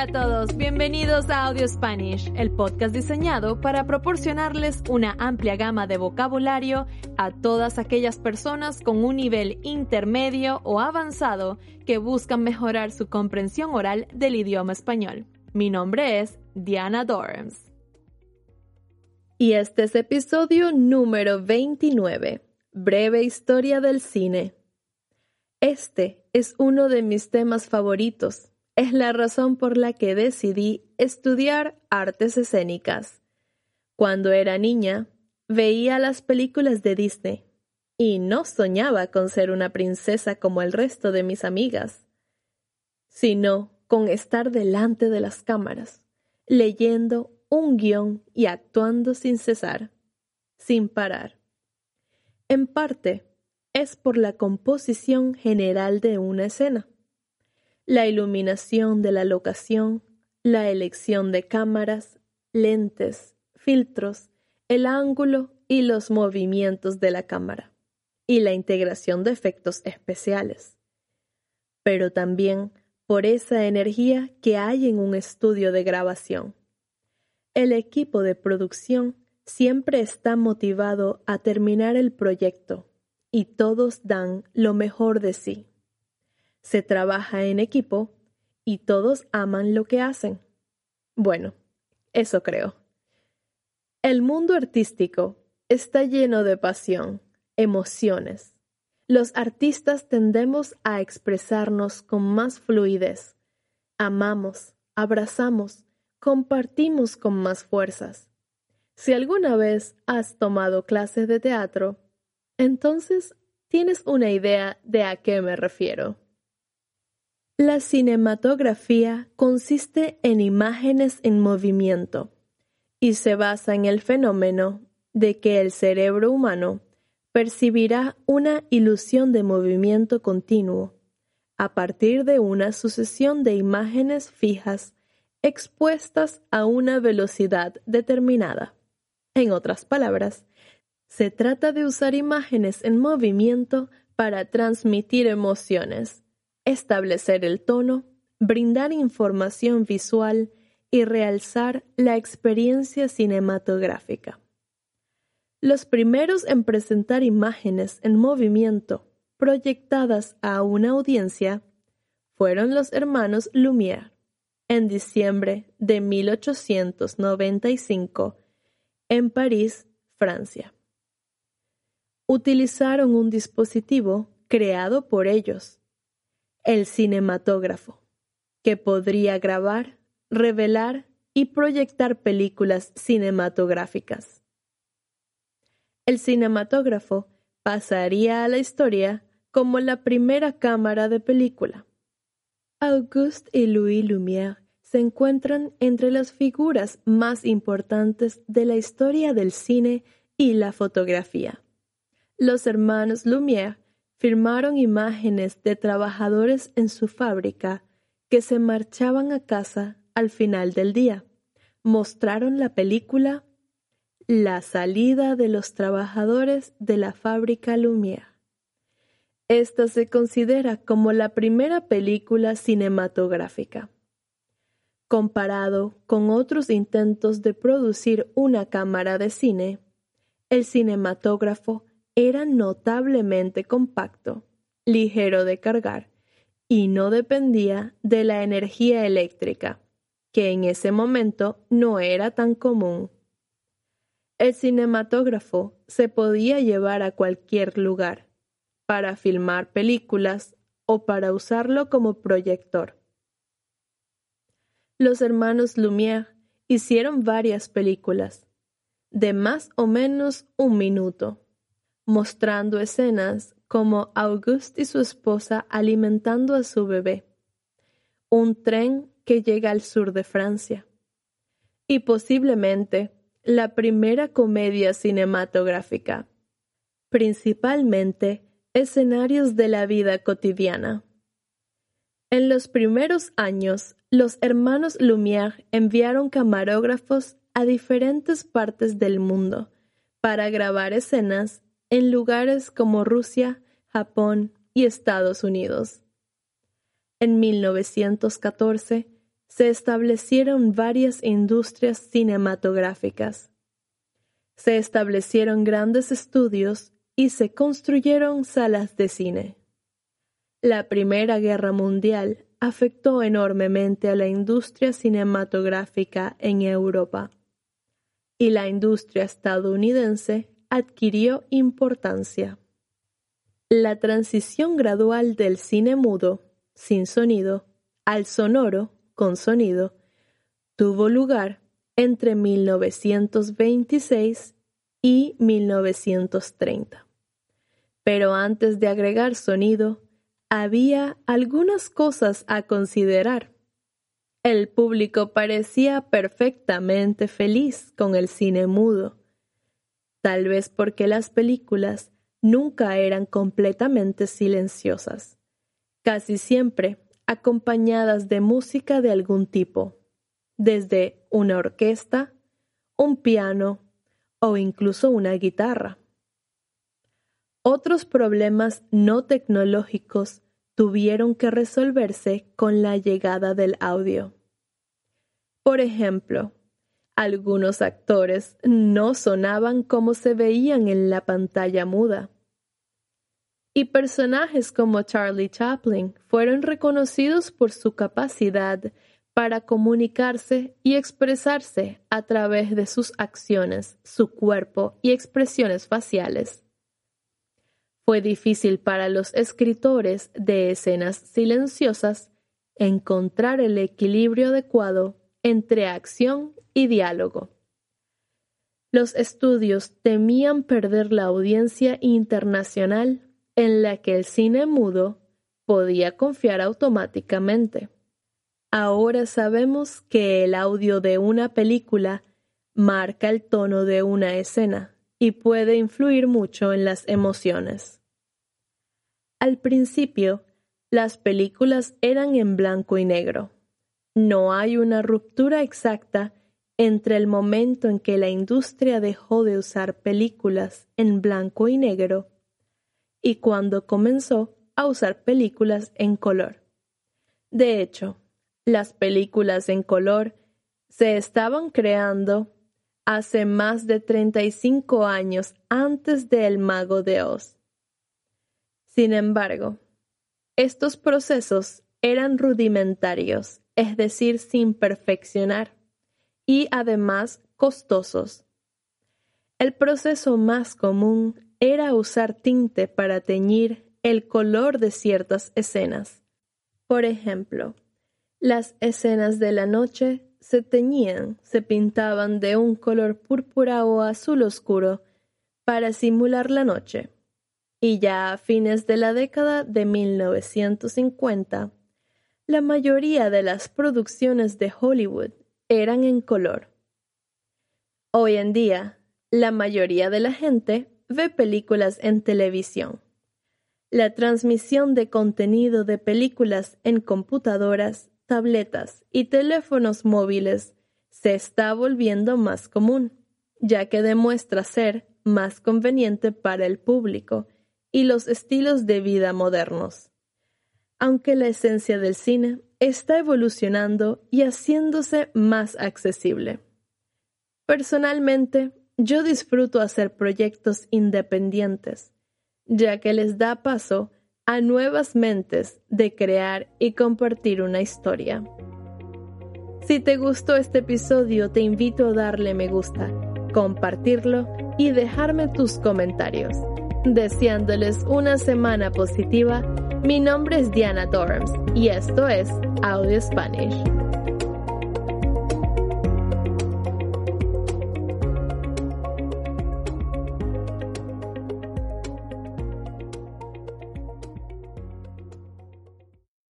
Hola a todos, bienvenidos a Audio Spanish, el podcast diseñado para proporcionarles una amplia gama de vocabulario a todas aquellas personas con un nivel intermedio o avanzado que buscan mejorar su comprensión oral del idioma español. Mi nombre es Diana Dorms. Y este es episodio número 29, Breve Historia del Cine. Este es uno de mis temas favoritos es la razón por la que decidí estudiar artes escénicas. Cuando era niña, veía las películas de Disney y no soñaba con ser una princesa como el resto de mis amigas, sino con estar delante de las cámaras, leyendo un guion y actuando sin cesar, sin parar. En parte, es por la composición general de una escena la iluminación de la locación, la elección de cámaras, lentes, filtros, el ángulo y los movimientos de la cámara, y la integración de efectos especiales. Pero también por esa energía que hay en un estudio de grabación. El equipo de producción siempre está motivado a terminar el proyecto y todos dan lo mejor de sí se trabaja en equipo y todos aman lo que hacen. Bueno, eso creo. El mundo artístico está lleno de pasión, emociones. Los artistas tendemos a expresarnos con más fluidez. Amamos, abrazamos, compartimos con más fuerzas. Si alguna vez has tomado clases de teatro, entonces tienes una idea de a qué me refiero. La cinematografía consiste en imágenes en movimiento y se basa en el fenómeno de que el cerebro humano percibirá una ilusión de movimiento continuo a partir de una sucesión de imágenes fijas expuestas a una velocidad determinada. En otras palabras, se trata de usar imágenes en movimiento para transmitir emociones establecer el tono, brindar información visual y realzar la experiencia cinematográfica. Los primeros en presentar imágenes en movimiento proyectadas a una audiencia fueron los hermanos Lumière en diciembre de 1895 en París, Francia. Utilizaron un dispositivo creado por ellos el cinematógrafo, que podría grabar, revelar y proyectar películas cinematográficas. El cinematógrafo pasaría a la historia como la primera cámara de película. Auguste y Louis Lumière se encuentran entre las figuras más importantes de la historia del cine y la fotografía. Los hermanos Lumière firmaron imágenes de trabajadores en su fábrica que se marchaban a casa al final del día. Mostraron la película La salida de los trabajadores de la fábrica Lumière. Esta se considera como la primera película cinematográfica. Comparado con otros intentos de producir una cámara de cine, el cinematógrafo era notablemente compacto, ligero de cargar y no dependía de la energía eléctrica, que en ese momento no era tan común. El cinematógrafo se podía llevar a cualquier lugar, para filmar películas o para usarlo como proyector. Los hermanos Lumière hicieron varias películas, de más o menos un minuto mostrando escenas como Auguste y su esposa alimentando a su bebé, un tren que llega al sur de Francia, y posiblemente la primera comedia cinematográfica, principalmente escenarios de la vida cotidiana. En los primeros años, los hermanos Lumière enviaron camarógrafos a diferentes partes del mundo para grabar escenas en lugares como Rusia, Japón y Estados Unidos. En 1914 se establecieron varias industrias cinematográficas. Se establecieron grandes estudios y se construyeron salas de cine. La Primera Guerra Mundial afectó enormemente a la industria cinematográfica en Europa y la industria estadounidense adquirió importancia. La transición gradual del cine mudo, sin sonido, al sonoro, con sonido, tuvo lugar entre 1926 y 1930. Pero antes de agregar sonido, había algunas cosas a considerar. El público parecía perfectamente feliz con el cine mudo, tal vez porque las películas nunca eran completamente silenciosas, casi siempre acompañadas de música de algún tipo, desde una orquesta, un piano o incluso una guitarra. Otros problemas no tecnológicos tuvieron que resolverse con la llegada del audio. Por ejemplo, algunos actores no sonaban como se veían en la pantalla muda. Y personajes como Charlie Chaplin fueron reconocidos por su capacidad para comunicarse y expresarse a través de sus acciones, su cuerpo y expresiones faciales. Fue difícil para los escritores de escenas silenciosas encontrar el equilibrio adecuado entre acción y diálogo. Los estudios temían perder la audiencia internacional en la que el cine mudo podía confiar automáticamente. Ahora sabemos que el audio de una película marca el tono de una escena y puede influir mucho en las emociones. Al principio, las películas eran en blanco y negro. No hay una ruptura exacta entre el momento en que la industria dejó de usar películas en blanco y negro y cuando comenzó a usar películas en color. De hecho, las películas en color se estaban creando hace más de 35 años antes de El Mago de Oz. Sin embargo, estos procesos eran rudimentarios, es decir, sin perfeccionar, y además costosos. El proceso más común era usar tinte para teñir el color de ciertas escenas. Por ejemplo, las escenas de la noche se teñían, se pintaban de un color púrpura o azul oscuro para simular la noche y ya a fines de la década de 1950, la mayoría de las producciones de Hollywood eran en color. Hoy en día, la mayoría de la gente ve películas en televisión. La transmisión de contenido de películas en computadoras, tabletas y teléfonos móviles se está volviendo más común, ya que demuestra ser más conveniente para el público y los estilos de vida modernos. Aunque la esencia del cine está evolucionando y haciéndose más accesible. Personalmente, yo disfruto hacer proyectos independientes, ya que les da paso a nuevas mentes de crear y compartir una historia. Si te gustó este episodio, te invito a darle me gusta, compartirlo y dejarme tus comentarios. Deseándoles una semana positiva, mi nombre es Diana Dorms y esto es Audio Spanish.